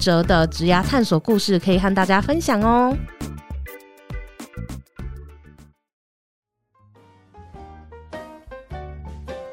哲的职涯探索故事可以和大家分享哦。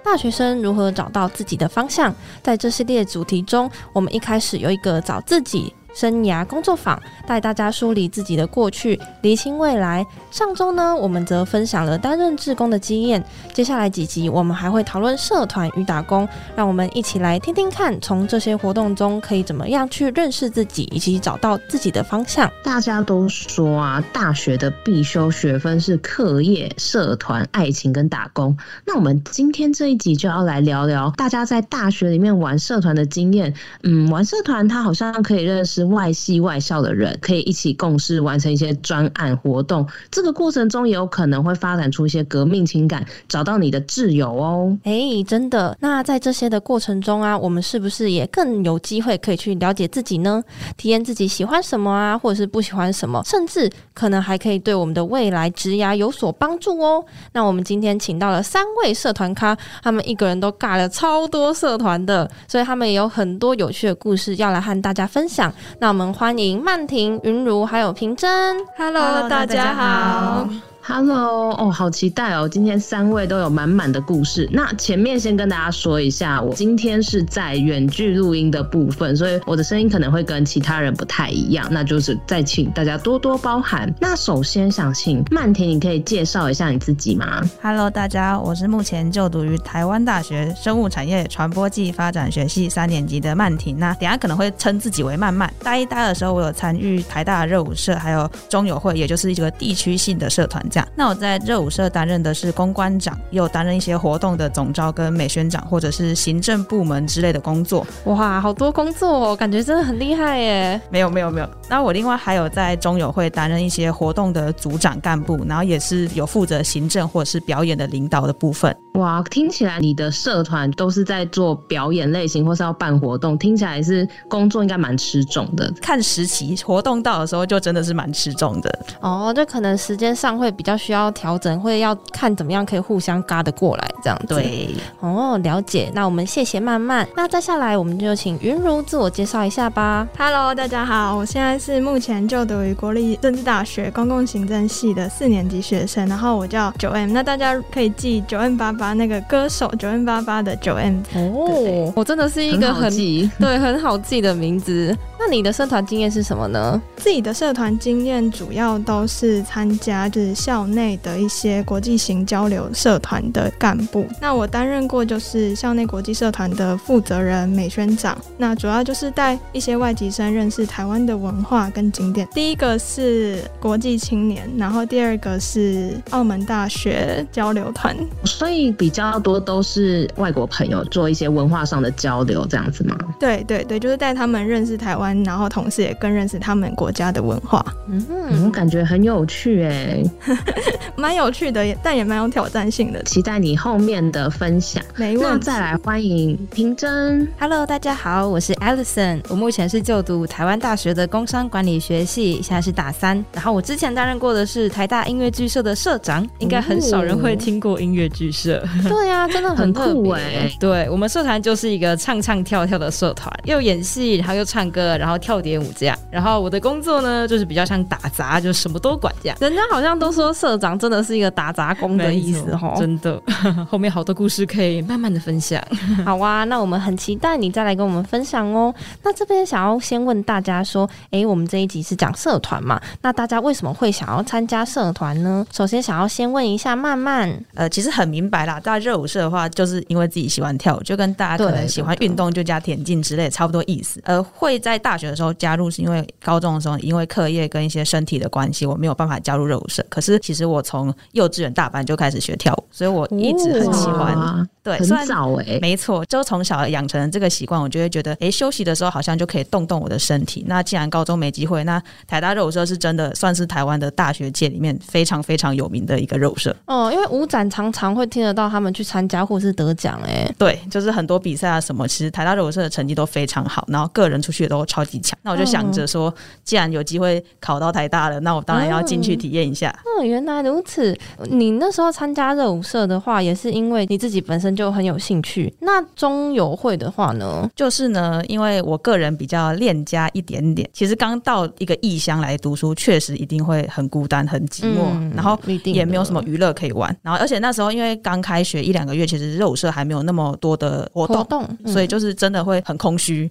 大学生如何找到自己的方向？在这系列主题中，我们一开始有一个找自己生涯工作坊，带大家梳理自己的过去，厘清未来。上周呢，我们则分享了担任志工的经验。接下来几集，我们还会讨论社团与打工。让我们一起来听听看，从这些活动中可以怎么样去认识自己，以及找到自己的方向。大家都说啊，大学的必修学分是课业、社团、爱情跟打工。那我们今天这一集就要来聊聊大家在大学里面玩社团的经验。嗯，玩社团，它好像可以认识外系外校的人，可以一起共事，完成一些专案活动。这个过程中也有可能会发展出一些革命情感，找到你的挚友哦。哎、真的。那在这些的过程中啊，我们是不是也更有机会可以去了解自己呢？体验自己喜欢什么啊，或者是不喜欢什么，甚至可能还可以对我们的未来职涯有所帮助哦。那我们今天请到了三位社团咖，他们一个人都尬了超多社团的，所以他们也有很多有趣的故事要来和大家分享。那我们欢迎曼婷、云如还有平真。Hello，大家好。好。Hello，哦，好期待哦！今天三位都有满满的故事。那前面先跟大家说一下，我今天是在远距录音的部分，所以我的声音可能会跟其他人不太一样，那就是再请大家多多包涵。那首先想请曼婷，你可以介绍一下你自己吗？Hello，大家，我是目前就读于台湾大学生物产业传播暨发展学系三年级的曼婷。那等下可能会称自己为曼曼。大一、大二的时候，我有参与台大热舞社，还有中友会，也就是一个地区性的社团。这样，那我在热舞社担任的是公关长，又担任一些活动的总招跟美宣长，或者是行政部门之类的工作。哇，好多工作哦，感觉真的很厉害耶！没有没有没有，那我另外还有在中友会担任一些活动的组长干部，然后也是有负责行政或者是表演的领导的部分。哇，听起来你的社团都是在做表演类型，或是要办活动，听起来是工作应该蛮吃重的。看时期，活动到的时候就真的是蛮吃重的。哦，就可能时间上会比较需要调整，会要看怎么样可以互相嘎得过来这样子。对，哦，了解。那我们谢谢曼曼。那再下来，我们就请云茹自我介绍一下吧。Hello，大家好，我现在是目前就读于国立政治大学公共行政系的四年级学生，然后我叫九 M，那大家可以记九 M 八八那个歌手九 M 八八的九 M。哦，我真的是一个很，很对很好记的名字。那你的社团经验是什么呢？自己的社团经验主要都是参加就是校内的一些国际型交流社团的干部。那我担任过就是校内国际社团的负责人、美宣长。那主要就是带一些外籍生认识台湾的文化跟景点。第一个是国际青年，然后第二个是澳门大学交流团。所以比较多都是外国朋友做一些文化上的交流，这样子吗？对对对，就是带他们认识台湾。然后同时也更认识他们国家的文化，嗯，我感觉很有趣哎，蛮有趣的，但也蛮有挑战性的。期待你后面的分享。没问题。那再来欢迎平真。Hello，大家好，我是 Alison，我目前是就读台湾大学的工商管理学系，现在是大三。然后我之前担任过的是台大音乐剧社的社长，应该很少人会听过音乐剧社。对呀、啊，真的很酷哎、欸。对，我们社团就是一个唱唱跳跳的社团，又演戏，然后又唱歌。然后跳点舞这样，然后我的工作呢，就是比较像打杂，就什么都管这样。人家好像都说社长真的是一个打杂工的意思哈，真的。后面好多故事可以慢慢的分享。好啊，那我们很期待你再来跟我们分享哦。那这边想要先问大家说，哎，我们这一集是讲社团嘛？那大家为什么会想要参加社团呢？首先想要先问一下曼曼，呃，其实很明白啦，大家热舞社的话，就是因为自己喜欢跳舞，就跟大家可能喜欢运动就加田径之类差不多意思。呃，会在大大学的时候加入，是因为高中的时候因为课业跟一些身体的关系，我没有办法加入热舞社。可是其实我从幼稚园大班就开始学跳舞，所以我一直很喜欢。对，很早哎、欸，没错，就从小养成这个习惯，我就会觉得，哎，休息的时候好像就可以动动我的身体。那既然高中没机会，那台大热舞社是真的算是台湾的大学界里面非常非常有名的一个热舞社。哦，因为舞展常常会听得到他们去参加或是得奖，哎，对，就是很多比赛啊什么，其实台大热舞社的成绩都非常好，然后个人出去也都超级强。那我就想着说，既然有机会考到台大了，那我当然要进去体验一下。哦，原来如此。你那时候参加热舞社的话，也是因为你自己本身就很有兴趣。那中友会的话呢，就是呢，因为我个人比较恋家一点点，其实刚到一个异乡来读书，确实一定会很孤单、很寂寞，嗯、然后也没有什么娱乐可以玩。然后，而且那时候因为刚开学一两个月，其实热舞社还没有那么多的活动，活动嗯、所以就是真的会很空虚。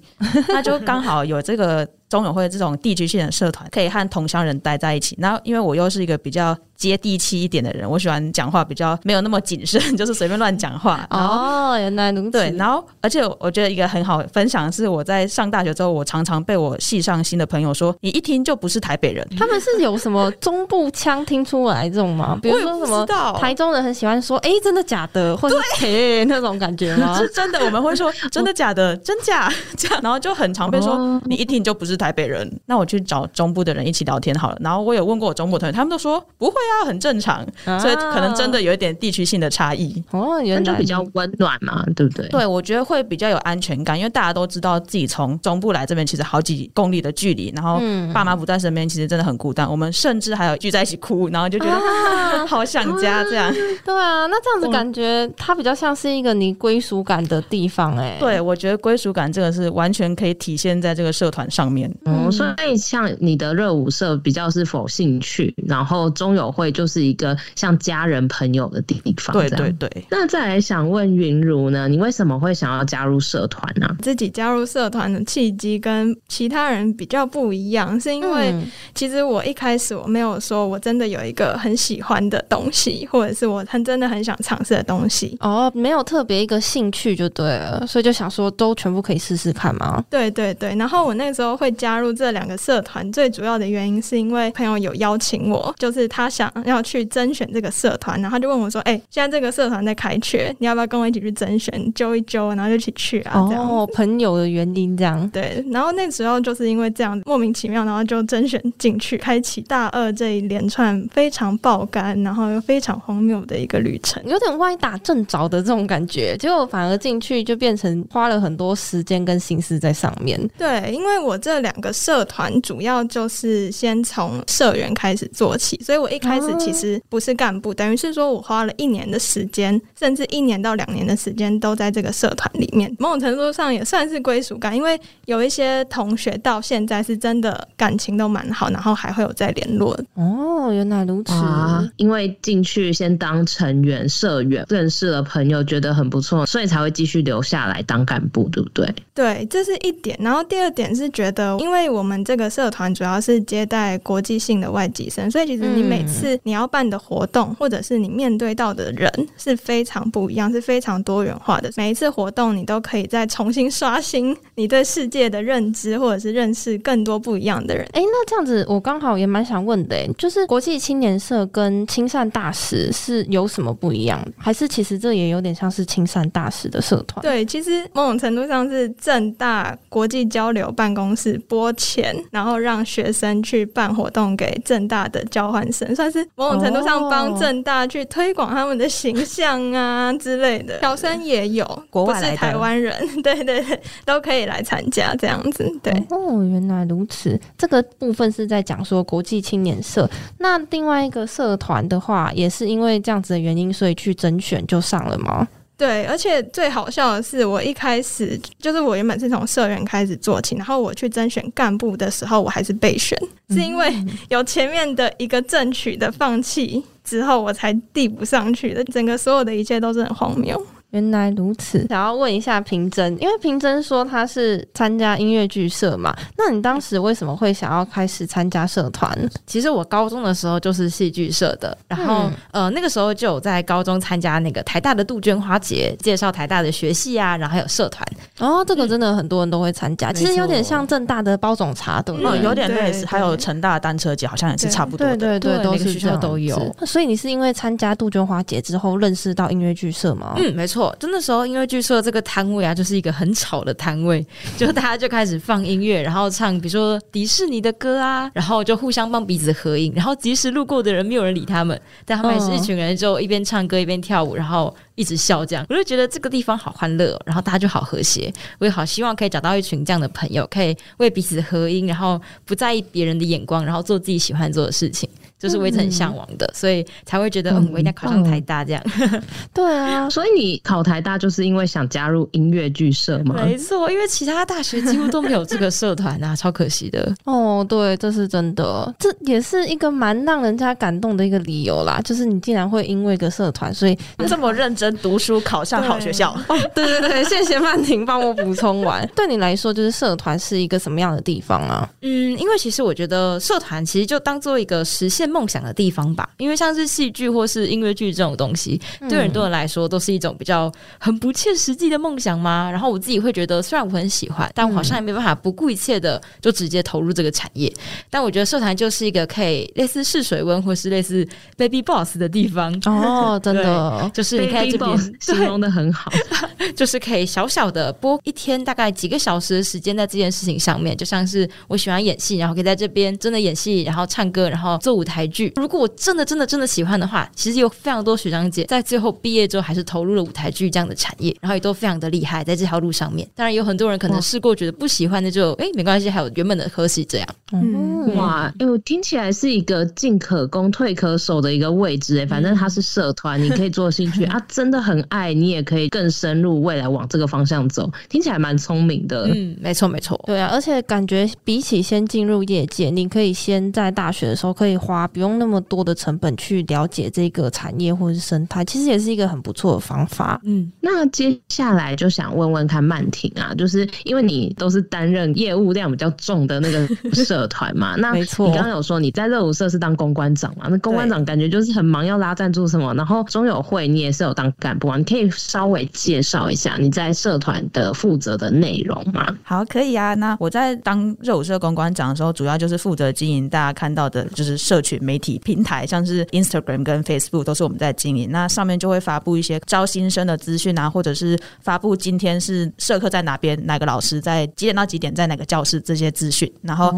那就刚好有这个中友会这种地区性的社团，可以和同乡人待在一起。然后，因为我又是一个比较。接地气一点的人，我喜欢讲话比较没有那么谨慎，就是随便乱讲话。哦，原来如此。对，然后而且我觉得一个很好分享的是，我在上大学之后，我常常被我系上新的朋友说，你一听就不是台北人。他们是有什么中部腔听出来这种吗？比如说什么台中人很喜欢说，哎，真的假的，或者嘿那种感觉吗？是真的，我们会说真的假的，真假这样，然后就很常被说你一听就不是台北人。那我去找中部的人一起聊天好了。然后我有问过我中部同学，他们都说不会啊。很正常，所以可能真的有一点地区性的差异哦，原来就比较温暖嘛，对不对？对，我觉得会比较有安全感，因为大家都知道自己从中部来这边，其实好几公里的距离，然后爸妈不在身边，其实真的很孤单。我们甚至还有聚在一起哭，然后就觉得、啊、好想家这样。对啊，那这样子感觉它比较像是一个你归属感的地方哎、欸。对，我觉得归属感这个是完全可以体现在这个社团上面。嗯，所以像你的热舞社比较是否兴趣，然后中友会就是。一个像家人朋友的地方。对对对。那再来想问云如呢？你为什么会想要加入社团呢？自己加入社团的契机跟其他人比较不一样，是因为其实我一开始我没有说我真的有一个很喜欢的东西，或者是我很真的很想尝试的东西。哦，没有特别一个兴趣就对了，所以就想说都全部可以试试看吗？对对对。然后我那时候会加入这两个社团，最主要的原因是因为朋友有邀请我，就是他想要。去甄选这个社团，然后他就问我说：“哎、欸，现在这个社团在开缺，你要不要跟我一起去甄选，揪一揪，然后就一起去啊？”这样哦，朋友的原因这样对。然后那时候就是因为这样莫名其妙，然后就甄选进去，开启大二这一连串非常爆肝，然后又非常荒谬的一个旅程，有点歪打正着的这种感觉。结果反而进去就变成花了很多时间跟心思在上面。对，因为我这两个社团主要就是先从社员开始做起，所以我一开始其实、哦。不是干部，等于是说我花了一年的时间，甚至一年到两年的时间都在这个社团里面。某种程度上也算是归属感，因为有一些同学到现在是真的感情都蛮好，然后还会有在联络。哦，原来如此。啊，因为进去先当成员、社员，认识了朋友，觉得很不错，所以才会继续留下来当干部，对不对？对，这是一点。然后第二点是觉得，因为我们这个社团主要是接待国际性的外籍生，所以其实你每次你要办的活动，或者是你面对到的人是非常不一样，是非常多元化的。每一次活动，你都可以再重新刷新你对世界的认知，或者是认识更多不一样的人。哎、欸，那这样子，我刚好也蛮想问的，就是国际青年社跟亲善大使是有什么不一样？还是其实这也有点像是青善大使的社团？对，其实某种程度上是正大国际交流办公室拨钱，然后让学生去办活动给正大的交换生，算是某种程度上帮正大去推广他们的形象啊之类的。小生也有，国外台湾人，对对对，都可以来参加这样子。对哦，原来如此。这个部分是在讲说国际青年社。那另外一个社团的话，也是因为这样子的原因，所以去甄选就上了吗？对，而且最好笑的是，我一开始就是我原本是从社员开始做起，然后我去甄选干部的时候，我还是备选，是因为有前面的一个争取的放弃之后，我才递不上去的。整个所有的一切都是很荒谬。原来如此，想要问一下平真，因为平真说他是参加音乐剧社嘛，那你当时为什么会想要开始参加社团？其实我高中的时候就是戏剧社的，然后、嗯、呃那个时候就有在高中参加那个台大的杜鹃花节，介绍台大的学系啊，然后还有社团。哦，这个真的很多人都会参加，嗯、其实有点像正大的包种茶的，嗯，有点类似，还有成大的单车节，好像也是差不多的，对对对，都是学校都有。所以你是因为参加杜鹃花节之后认识到音乐剧社吗？嗯，没错。就那时候，因为据说这个摊位啊，就是一个很吵的摊位，就大家就开始放音乐，然后唱，比如说迪士尼的歌啊，然后就互相帮彼此合影，然后即使路过的人没有人理他们，但他们还是一群人，就一边唱歌一边跳舞，然后一直笑，这样我就觉得这个地方好欢乐，然后大家就好和谐，我也好希望可以找到一群这样的朋友，可以为彼此合音，然后不在意别人的眼光，然后做自己喜欢做的事情。就是我一直很向往的，所以才会觉得，嗯，我一定要考上台大这样。嗯、对啊，所以你考台大就是因为想加入音乐剧社吗？没错，因为其他大学几乎都没有这个社团啊，超可惜的。哦，对，这是真的，这也是一个蛮让人家感动的一个理由啦。就是你竟然会因为一个社团，所以这么认真读书，考上好学校。哦，对对对，谢谢曼婷帮我补充完。对你来说，就是社团是一个什么样的地方啊？嗯，因为其实我觉得社团其实就当做一个实现梦想的地方吧，因为像是戏剧或是音乐剧这种东西，对很多人来说都是一种比较很不切实际的梦想嘛。然后我自己会觉得，虽然我很喜欢，但我好像也没办法不顾一切的就直接投入这个产业。但我觉得社团就是一个可以类似试水温或是类似 baby boss 的地方。哦，真的，就是你可以这边形容的很好，就是可以小小的播一天大概几个小时的时间在这件事情上面，就像是我喜欢演戏，然后可以在这边真的演戏，然后唱歌，然后做舞台剧。如果我真的真的真的喜欢的话，其实有非常多学长姐在最后毕业之后还是投入了舞台剧这样的产业，然后也都非常的厉害在这条路上面。当然有很多人可能试过觉得不喜欢的就哎没关系，还有原本的科系这样。嗯，哇，哎，我听起来是一个进可攻退可守的一个位置哎，反正它是社团，你可以做兴趣 啊，真的很爱你也可以更深入未来往这个方向走，听起来蛮聪明的。嗯，没错没错，对啊，而且感觉比起先进入业界，你可以先在大学的时候可以花不用那么多的成本去了解这个产业或者是生态，其实也是一个很不错的方法。嗯，那接下来就想问问看曼婷啊，就是因为你都是担任业务量比较重的那个社团嘛，那没错，你刚刚有说你在热舞社是当公关长嘛？那公关长感觉就是很忙，要拉赞助什么，然后中友会你也是有当干部啊，你可以稍微介绍一下你在社团的负责的内容吗？好，可以啊。那我在当热舞社公关长的时候，主要就是负责经营大家看到的就是社群媒体平台，像是。Instagram 跟 Facebook 都是我们在经营，那上面就会发布一些招新生的资讯啊，或者是发布今天是社课在哪边，哪个老师在几点到几点在哪个教室这些资讯，然后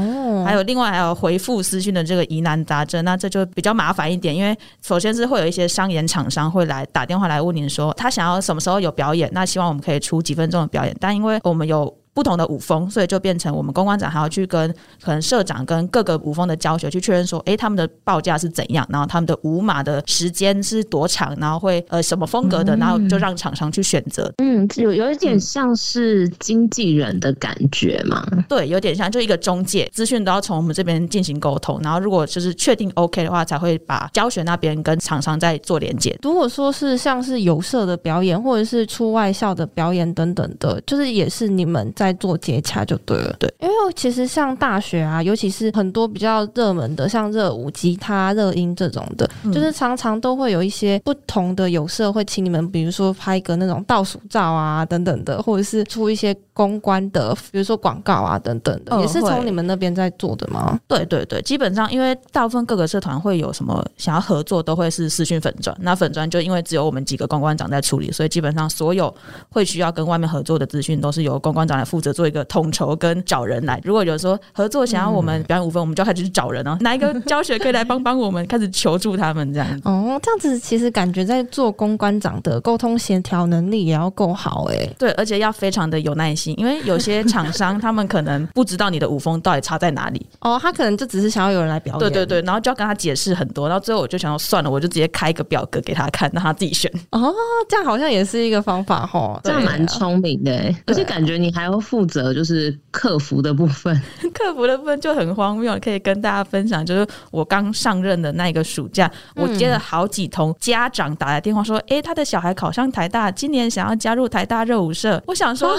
还有另外还有回复私讯的这个疑难杂症，那这就比较麻烦一点，因为首先是会有一些商演厂商会来打电话来问您说他想要什么时候有表演，那希望我们可以出几分钟的表演，但因为我们有。不同的舞风，所以就变成我们公关长还要去跟可能社长跟各个舞风的教学去确认说，哎，他们的报价是怎样，然后他们的舞码的时间是多长，然后会呃什么风格的，然后就让厂商去选择。嗯，有有一点像是经纪人的感觉嘛？对，有点像，就一个中介，资讯都要从我们这边进行沟通，然后如果就是确定 OK 的话，才会把教学那边跟厂商再做连接。如果说是像是有社的表演，或者是出外校的表演等等的，就是也是你们。在做接洽就对了，对，因为其实像大学啊，尤其是很多比较热门的，像热舞、吉他、热音这种的，嗯、就是常常都会有一些不同的有社会请你们，比如说拍个那种倒数照啊等等的，或者是出一些公关的，比如说广告啊等等的，也是从你们那边在做的吗？对对对，基本上因为大部分各个社团会有什么想要合作，都会是私讯粉砖，那粉砖就因为只有我们几个公关长在处理，所以基本上所有会需要跟外面合作的资讯，都是由公关长来。负责做一个统筹跟找人来，如果有说合作想要我们表演五分，我们就开始去找人哦。哪一个教学可以来帮帮我们？开始求助他们这样。哦，这样子其实感觉在做公关长的沟通协调能力也要够好哎。对，而且要非常的有耐心，因为有些厂商 他们可能不知道你的舞风到底差在哪里。哦，他可能就只是想要有人来表演。对对对，然后就要跟他解释很多，然后最后我就想要算了，我就直接开一个表格给他看，让他自己选。哦，这样好像也是一个方法哈，这样蛮聪明的。而且感觉你还要负责就是。客服的部分，克服的部分就很荒谬，可以跟大家分享。就是我刚上任的那一个暑假，我接了好几通家长打来电话说：“哎、欸，他的小孩考上台大，今年想要加入台大热舞社。”我想说，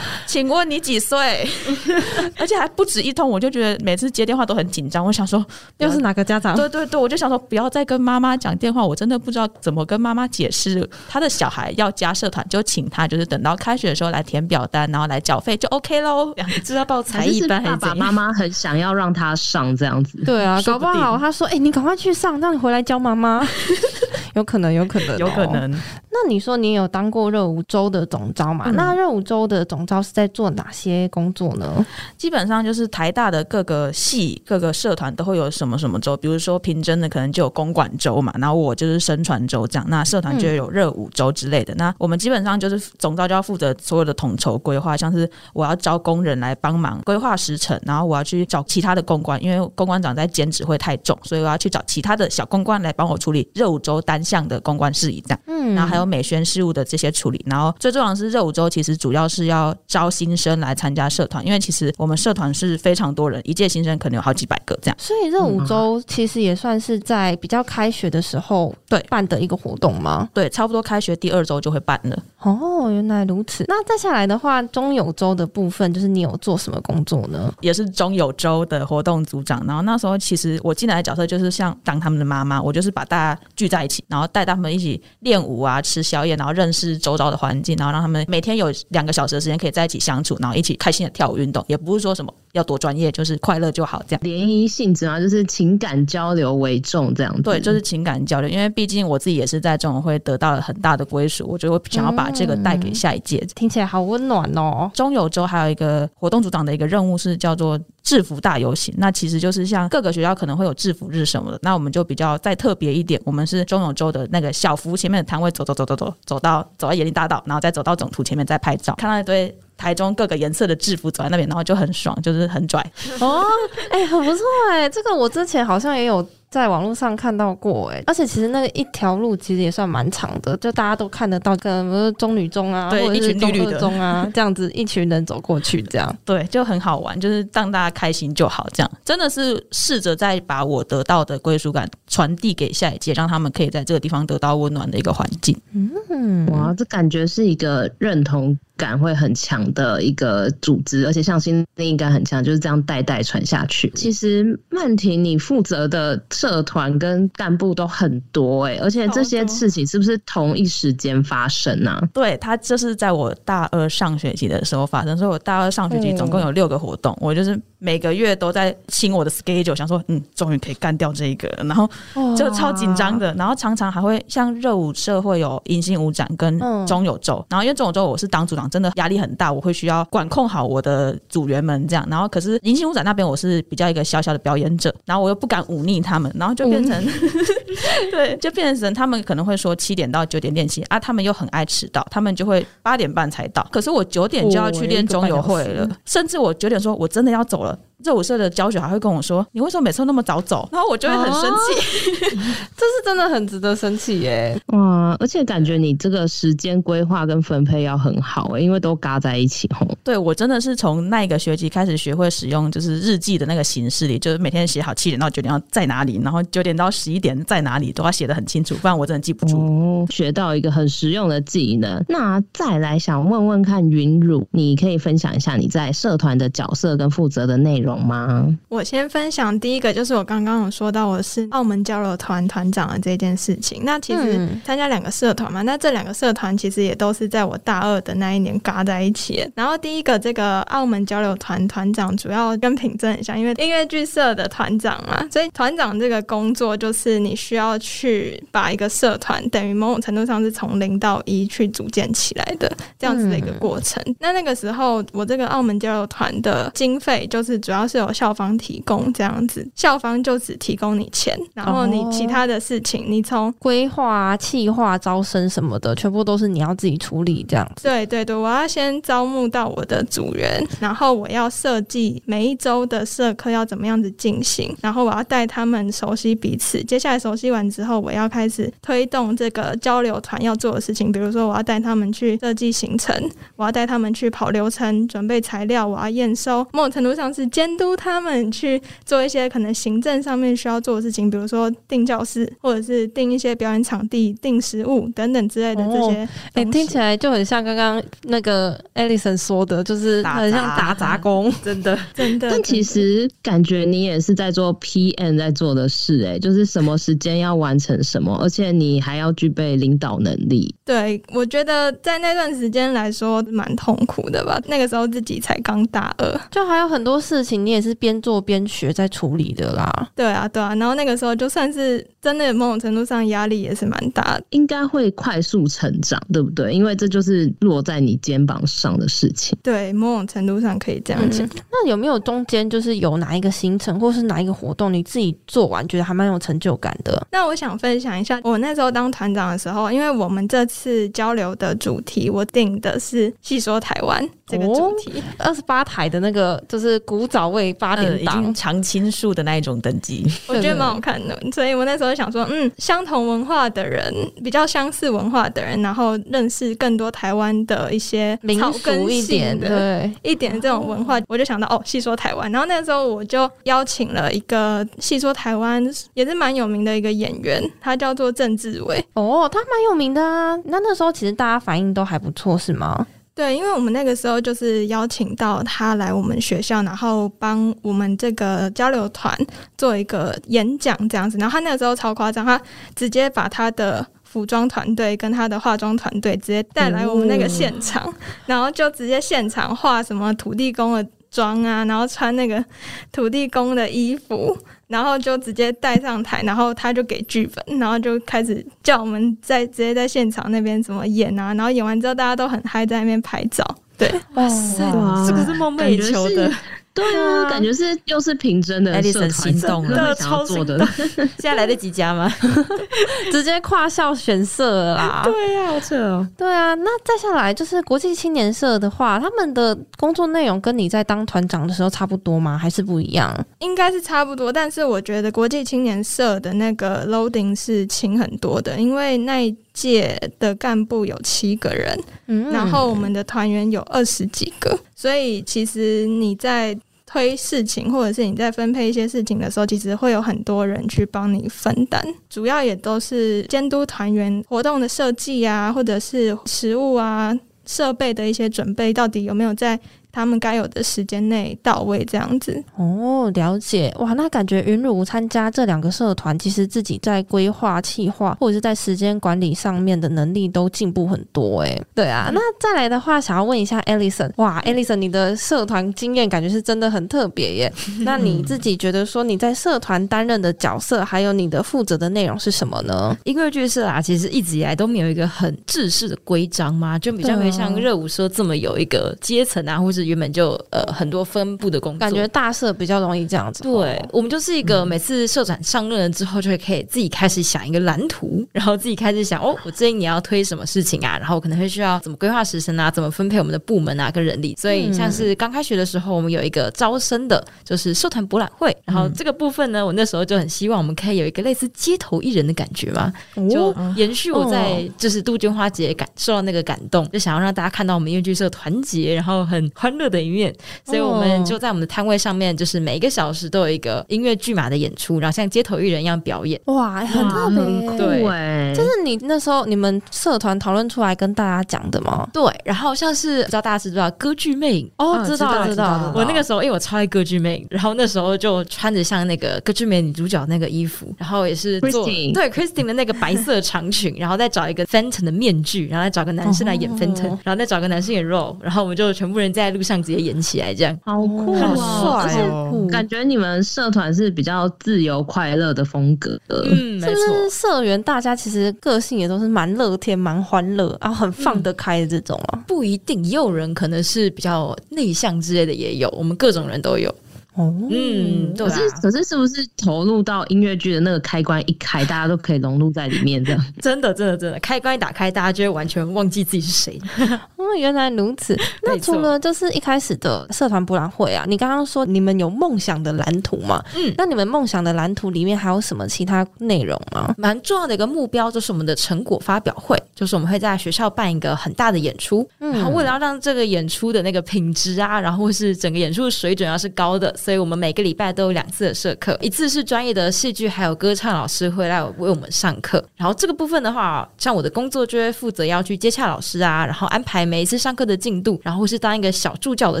请问你几岁？而且还不止一通，我就觉得每次接电话都很紧张。我想说，又是哪个家长？对对对，我就想说，不要再跟妈妈讲电话，我真的不知道怎么跟妈妈解释他的小孩要加社团，就请他就是等到开学的时候来填表单，然后来缴费就 OK 喽。知道报才艺班还是爸爸妈妈很想要让他上这样子？对啊，搞不好他说：“哎、欸，你赶快去上，让你回来教妈妈。” 有可能，有可能、喔，有可能。那你说你有当过热舞周的总招嘛？嗯、那热舞周的总招是在做哪些工作呢？基本上就是台大的各个系、各个社团都会有什么什么周，比如说平真的可能就有公馆周嘛，然后我就是声传周这样，那社团就有热舞周之类的。嗯、那我们基本上就是总招就要负责所有的统筹规划，像是我要招工人来帮忙规划时程，然后我要去找其他的公关，因为公关长在兼职会太重，所以我要去找其他的小公关来帮我处理热舞周单项的公关事宜这样。嗯，然后还有美宣事务的这些处理，然后最重要的是热舞周其实主要是要招新生来参加社团，因为其实我们社团是非常多人，一届新生可能有好几百个这样。所以热舞周其实也算是在比较开学的时候对办的一个活动吗？对，差不多开学第二周就会办了。哦，原来如此。那再下来的话，中友周的部分就是你有做什么工作呢？也是中友周的活动组长。然后那时候其实我进来的角色就是像当他们的妈妈，我就是把大家聚在一起，然后带他们一起练舞啊，吃宵夜，然后认识周遭的环境，然后让他们每天有两个小时的时间可以在一起相处，然后一起开心的跳舞运动。也不是说什么要多专业，就是快乐就好，这样联谊性质啊，就是情感交流为重，这样子。对，就是情感交流。因为毕竟我自己也是在中友会得到了很大的归属，我觉得我想要把这个带。给下一届，听起来好温暖哦。中友周还有一个活动组长的一个任务是叫做制服大游行，那其实就是像各个学校可能会有制服日什么的，那我们就比较再特别一点，我们是中永州的那个小服前面的摊位走走走走走，走到走到椰林大道，然后再走到总图前面再拍照，看到一堆台中各个颜色的制服走在那边，然后就很爽，就是很拽哦。哎、欸，很不错哎、欸，这个我之前好像也有。在网络上看到过哎，而且其实那个一条路其实也算蛮长的，就大家都看得到，可能中女中啊，对，或者是中一群绿绿的。中啊，这样子一群人走过去，这样。对，就很好玩，就是让大家开心就好，这样。真的是试着再把我得到的归属感传递给下一届，让他们可以在这个地方得到温暖的一个环境。嗯，哇，这感觉是一个认同感会很强的一个组织，而且向心力感很强，就是这样代代传下去。其实曼婷，你负责的社团跟干部都很多哎、欸，而且这些事情是不是同一时间发生呢、啊？对，他就是在我大二上学期的时候发生，所以我大二上学期总共有六个活动，我就是每个月都在清我的 schedule，想说嗯，终于可以干掉这个，然后就超紧张的，然后常常还会像热舞社会有迎新舞展跟中友周，然后因为中友周我是当组长。真的压力很大，我会需要管控好我的组员们这样，然后可是迎新舞展那边我是比较一个小小的表演者，然后我又不敢忤逆他们，然后就变成、嗯、对，就变成他们可能会说七点到九点练习啊，他们又很爱迟到，他们就会八点半才到，可是我九点就要去练中友会了，甚至我九点说我真的要走了。热舞社的教学还会跟我说：“你为什么每次都那么早走？”然后我就会很生气，哦、这是真的很值得生气耶！哇，而且感觉你这个时间规划跟分配要很好诶，因为都嘎在一起吼。对，我真的是从那个学期开始学会使用，就是日记的那个形式里，就是每天写好七点到九点要在哪里，然后九点到十一点在哪里，都要写的很清楚，不然我真的记不住。哦，学到一个很实用的技能。那再来想问问看，云汝，你可以分享一下你在社团的角色跟负责的内容吗？我先分享第一个，就是我刚刚有说到我是澳门交流团团长的这件事情。那其实参加两个社团嘛，那这两个社团其实也都是在我大二的那一年嘎在一起。然后第一个这个澳门交流团团长主要跟品正很像，因为音乐剧社的团长嘛，所以团长这个工作就是你需要去把一个社团等于某种程度上是从零到一去组建起来的这样子的一个过程。那那个时候我这个澳门交流团的经费就是主要。是由校方提供这样子，校方就只提供你钱，然后你其他的事情，你从规划、企划、招生什么的，全部都是你要自己处理这样子。对对对，我要先招募到我的组员，然后我要设计每一周的社课要怎么样子进行，然后我要带他们熟悉彼此。接下来熟悉完之后，我要开始推动这个交流团要做的事情，比如说我要带他们去设计行程，我要带他们去跑流程、准备材料，我要验收。某种程度上是监督他们去做一些可能行政上面需要做的事情，比如说订教室，或者是订一些表演场地、订食物等等之类的这些。哎、哦欸，听起来就很像刚刚那个 Alison 说的，就是很像打杂工，真的 真的。但其实感觉你也是在做 PM 在做的事、欸，哎，就是什么时间要完成什么，而且你还要具备领导能力。对，我觉得在那段时间来说蛮痛苦的吧。那个时候自己才刚大二，就还有很多事情你也是边做边学在处理的啦。对啊，对啊。然后那个时候就算是真的某种程度上压力也是蛮大的，应该会快速成长，对不对？因为这就是落在你肩膀上的事情。对，某种程度上可以这样讲。嗯，那有没有中间就是有哪一个行程或是哪一个活动你自己做完觉得还蛮有成就感的？那我想分享一下，我那时候当团长的时候，因为我们这次交流的主题我定的是细说台湾这个主题，二十八台的那个就是古早味八点档，呃、常青树的那一种等级，我觉得蛮好看的。所以我那时候想说，嗯，相同文化的人，比较相似文化的人，然后认识更多台湾的一些草根一点的，对，一点这种文化，我就想到哦，戏说台湾。然后那时候我就邀请了一个戏说台湾也是蛮有名的一个演员，他叫做郑志伟。哦，他蛮有名的啊。那那时候其实大家反应都还不错，是吗？对，因为我们那个时候就是邀请到他来我们学校，然后帮我们这个交流团做一个演讲这样子。然后他那个时候超夸张，他直接把他的服装团队跟他的化妆团队直接带来我们那个现场，嗯、然后就直接现场画什么土地公的妆啊，然后穿那个土地公的衣服。然后就直接带上台，然后他就给剧本，然后就开始叫我们在直接在现场那边怎么演啊，然后演完之后大家都很嗨，在那边拍照。对，哇塞，这个是梦寐以求的。对啊，感觉是又是平真的社团心动了，超做的。现在来得及加吗？直接跨校选社啦！对呀、啊，好扯哦。对啊，那再下来就是国际青年社的话，他们的工作内容跟你在当团长的时候差不多吗？还是不一样？应该是差不多，但是我觉得国际青年社的那个 loading 是轻很多的，因为那一届的干部有七个人，嗯，然后我们的团员有二十几个，所以其实你在推事情，或者是你在分配一些事情的时候，其实会有很多人去帮你分担，主要也都是监督团员活动的设计啊，或者是食物啊、设备的一些准备，到底有没有在他们该有的时间内到位，这样子哦，了解哇。那感觉云儒参加这两个社团，其实自己在规划、企划或者是在时间管理上面的能力都进步很多哎。对啊，那再来的话，想要问一下 Alison，哇，Alison，你的社团经验感觉是真的很特别耶。那你自己觉得说你在社团担任的角色，还有你的负责的内容是什么呢？音乐剧社啊，其实一直以来都没有一个很制式的规章嘛，就比较没像热舞社这么有一个阶层啊，或是。原本就呃很多分部的工作，感觉大社比较容易这样子。对，我们就是一个每次社长上任了之后，就会可以自己开始想一个蓝图，然后自己开始想哦，我这一年要推什么事情啊？然后可能会需要怎么规划时程啊？怎么分配我们的部门啊跟人力？所以像是刚开学的时候，我们有一个招生的，就是社团博览会。然后这个部分呢，我那时候就很希望我们可以有一个类似街头艺人的感觉嘛，就延续我在就是杜鹃花节感受到那个感动，就想要让大家看到我们音乐剧社团结，然后很欢乐的一面，所以我们就在我们的摊位上面，就是每一个小时都有一个音乐剧码的演出，然后像街头艺人一样表演。哇，很特别，对，这是你那时候你们社团讨论出来跟大家讲的吗？对，然后像是不知道大家知不知道歌剧魅影？哦，知道知道。我那个时候因为我超爱歌剧魅影，然后那时候就穿着像那个歌剧魅影女主角那个衣服，然后也是做对 Christine 的那个白色长裙，然后再找一个 Fenton 的面具，然后再找个男生来演 Fenton，然后再找个男生演 Role，然后我们就全部人在路上直接演起来，这样好酷，很帅哦！感觉你们社团是比较自由快乐的风格的，嗯，没错。社员大家其实个性也都是蛮乐天、蛮欢乐，然后很放得开的这种啊。不一定，也有人可能是比较内向之类的，也有，我们各种人都有。哦，嗯，对啊。可是可是是不是投入到音乐剧的那个开关一开，大家都可以融入在里面这样？真的真的真的，开关一打开，大家就会完全忘记自己是谁。哦，原来如此。那除了就是一开始的社团博览会啊，你刚刚说你们有梦想的蓝图吗？嗯，那你们梦想的蓝图里面还有什么其他内容吗？蛮重要的一个目标就是我们的成果发表会，就是我们会在学校办一个很大的演出，嗯，然后为了要让这个演出的那个品质啊，然后是整个演出的水准要是高的，所以我们每个礼拜都有两次的社课，一次是专业的戏剧还有歌唱老师会来为我们上课，然后这个部分的话，像我的工作就会负责要去接洽老师啊，然后安排每一次上课的进度，然后是当一个小助教的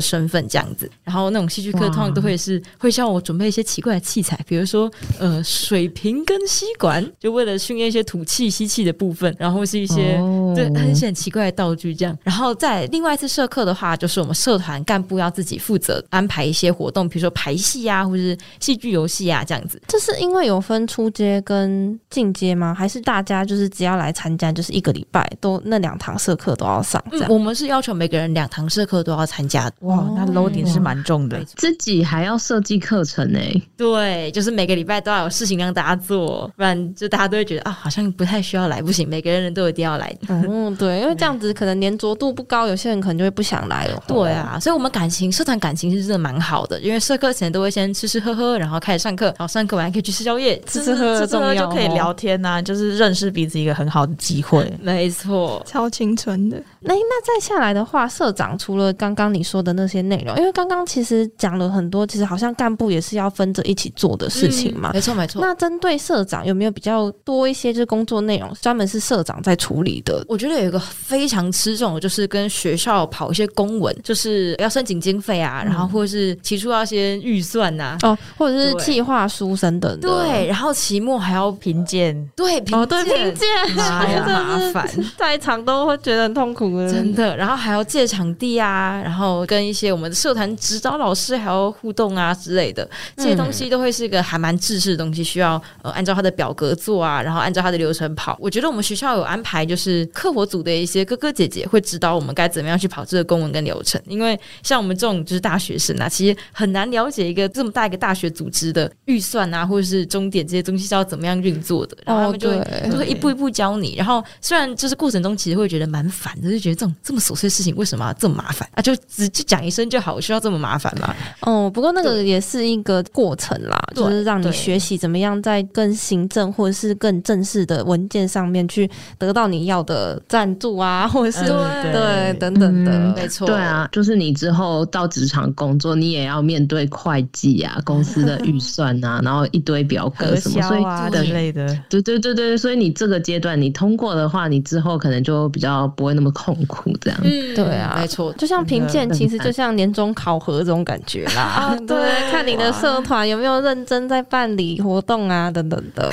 身份这样子，然后那种戏剧课通常都会是会叫我准备一些奇怪的器材，比如说呃水瓶跟吸管，就为了训练一些吐气吸气的部分，然后是一些对很很奇怪的道具这样，然后在另外一次社课的话，就是我们社团干部要自己负责安排一些活动，比如说排戏啊，或者是戏剧游戏啊这样子。这是因为有分初阶跟进阶吗？还是大家就是只要来参加，就是一个礼拜都那两堂社课都要上？嗯，我们是要求每个人两堂社课都要参加。哇，那 loading 是蛮重的，自己还要设计课程呢。对，就是每个礼拜都要有事情让大家做，不然就大家都会觉得啊，好像不太需要来，不行，每个人人都一定要来。嗯，对，因为这样子可能粘着度不高，有些人可能就会不想来了。对啊，所以我们感情社团感情是真的蛮好的，因为社课前都会先吃吃喝喝，然后开始上课，然后上课完还可以去吃宵夜，吃吃喝喝，就可以聊天呐、啊，就是认识彼此一个很好的机会。没错，超青春的。那那再下来的话，社长除了刚刚你说的那些内容，因为刚刚其实讲了很多，其实好像干部也是要分着一起做的事情嘛。嗯、没错没错。那针对社长有没有比较多一些就是工作内容，专门是社长在处理的？我觉得有一个非常吃重的，就是跟学校跑一些公文，就是要申请经费啊，然后或者是提出要一些预算呐、啊，哦，或者是计划书等等的。对，然后期末还要评鉴，对，评哦，对，评鉴，哎呀，麻烦，在场都会觉得很痛苦的，真的。然后还要借场地啊，然后跟一些我们的社团指导老师还要互动啊之类的，这些东西都会是一个还蛮制式的东西，需要呃按照他的表格做啊，然后按照他的流程跑。我觉得我们学校有安排，就是课活组的一些哥哥姐姐会指导我们该怎么样去跑这个公文跟流程，因为像我们这种就是大学生啊，其实很难了解一个这么大一个大学组织的预算啊，或者是终点这些东西是要怎么样运作的，然后他们就会就会一步一步教你。然后虽然就是过程中其实会觉得蛮烦的，就觉得这种这么琐碎的事情为什么要这么麻烦啊？就只就讲一声就好，需要这么麻烦吗？哦，不过那个也是一个过程啦，就是让你学习怎么样在更行政或者是更正式的文件上面去得到你要的赞助啊，或者是、嗯、对等等的，嗯、没错，对啊，就是你之后到职场工作，你也要面对会计啊、公司的预算啊，然后一堆表格什么，所以啊之类的，对对对对，所以你这个阶段你通过的话，你之后可能就比较不会那么痛苦这样。嗯，对啊，没错，就像评鉴，其实就像年终考核这种感觉啦。啊，对，看你的社团有没有认真在办理活动啊，等等的。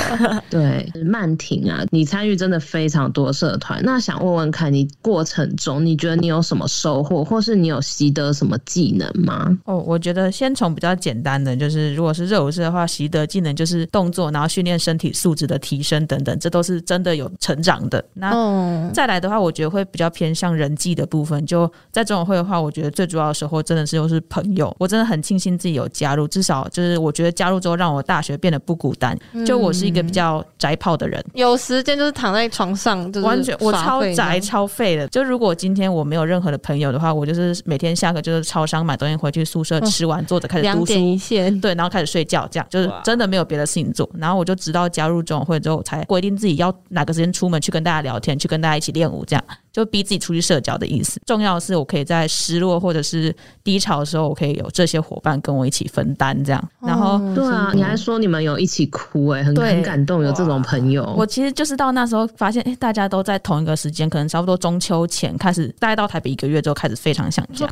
对，曼婷啊，你参与真的非常多社团，那想问问看你过程中，你觉得你有什么收获，或是你有习得什么技能吗？哦，我觉得先从比较简单的，就是如果是热舞社的话，习得技能就是动作，然后训练身体素质的提升等等，这都是真的有成长的。那再来的话，我觉得会比较偏向人际的部分。就在总会的话，我觉得最主要的时候真的是又是朋友。我真的很庆幸自己有加入，至少就是我觉得加入之后，让我大学变得不孤单。就我是一个比较宅泡的人，嗯、有时间就是躺在床上，就是完全我超宅超废的。就如果今天我没有任何的朋友的话，我就是每天下课就是超商买东西回去宿舍吃完，坐着开始读书，两点一线，对，然后开始睡觉，这样就是真的没有别的事情做。然后我就直到加入总会之后，才规定自己要哪个时间出门去跟大家聊天，去跟大家一起练舞，这样就逼自己出去社交的意思。重要的是，我可以在失落或者是低潮的时候，我可以有这些伙伴跟我一起分担，这样。然后，对啊，你还说你们有一起哭、欸，哎，很很感动，有这种朋友。我其实就是到那时候发现，哎、欸，大家都在同一个时间，可能差不多中秋前开始，大概到台北一个月之后，开始非常想家。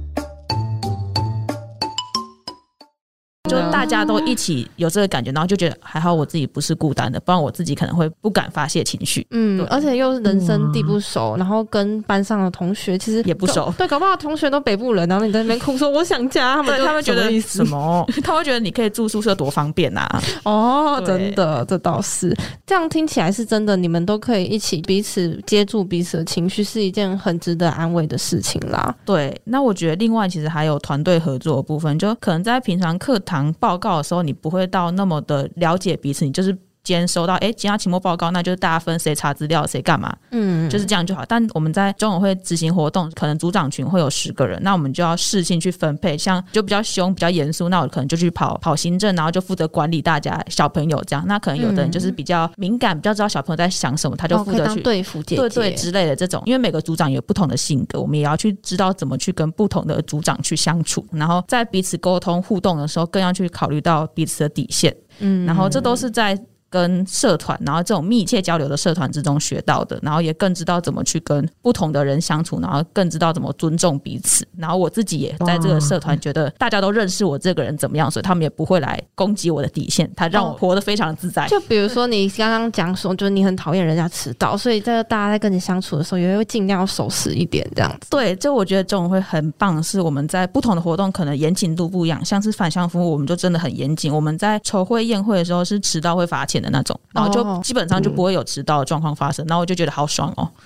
就大家都一起有这个感觉，然后就觉得还好，我自己不是孤单的，不然我自己可能会不敢发泄情绪。嗯，而且又是人生地不熟，然后跟班上的同学其实也不熟。对，搞不好同学都北部人，然后你在那边哭说我想家，他们 他们觉得什么？他会觉得你可以住宿舍多方便啊！哦，真的，这倒是这样听起来是真的，你们都可以一起彼此接住彼此的情绪，是一件很值得安慰的事情啦。对，那我觉得另外其实还有团队合作的部分，就可能在平常课堂。报告的时候，你不会到那么的了解彼此，你就是。今天收到，哎，今天期末报告，那就是大家分谁查资料，谁干嘛，嗯，就是这样就好。但我们在中委会执行活动，可能组长群会有十个人，那我们就要事先去分配。像就比较凶、比较严肃，那我可能就去跑跑行政，然后就负责管理大家小朋友这样。那可能有的人就是比较敏感，比较知道小朋友在想什么，他就负责去对付姐姐，对对之类的这种。因为每个组长有不同的性格，我们也要去知道怎么去跟不同的组长去相处，然后在彼此沟通互动的时候，更要去考虑到彼此的底线。嗯，然后这都是在。跟社团，然后这种密切交流的社团之中学到的，然后也更知道怎么去跟不同的人相处，然后更知道怎么尊重彼此。然后我自己也在这个社团，觉得大家都认识我这个人怎么样，所以他们也不会来攻击我的底线，他让我活得非常的自在。就比如说你刚刚讲说，就是你很讨厌人家迟到，所以在大家在跟你相处的时候，也会尽量要守时一点这样子。对，就我觉得这种会很棒，是我们在不同的活动可能严谨度不一样，像是返乡服务，我们就真的很严谨。我们在筹会宴会的时候是迟到会罚钱的那种，然后就。基本上就不会有迟到的状况发生，然后、我就觉得好爽哦，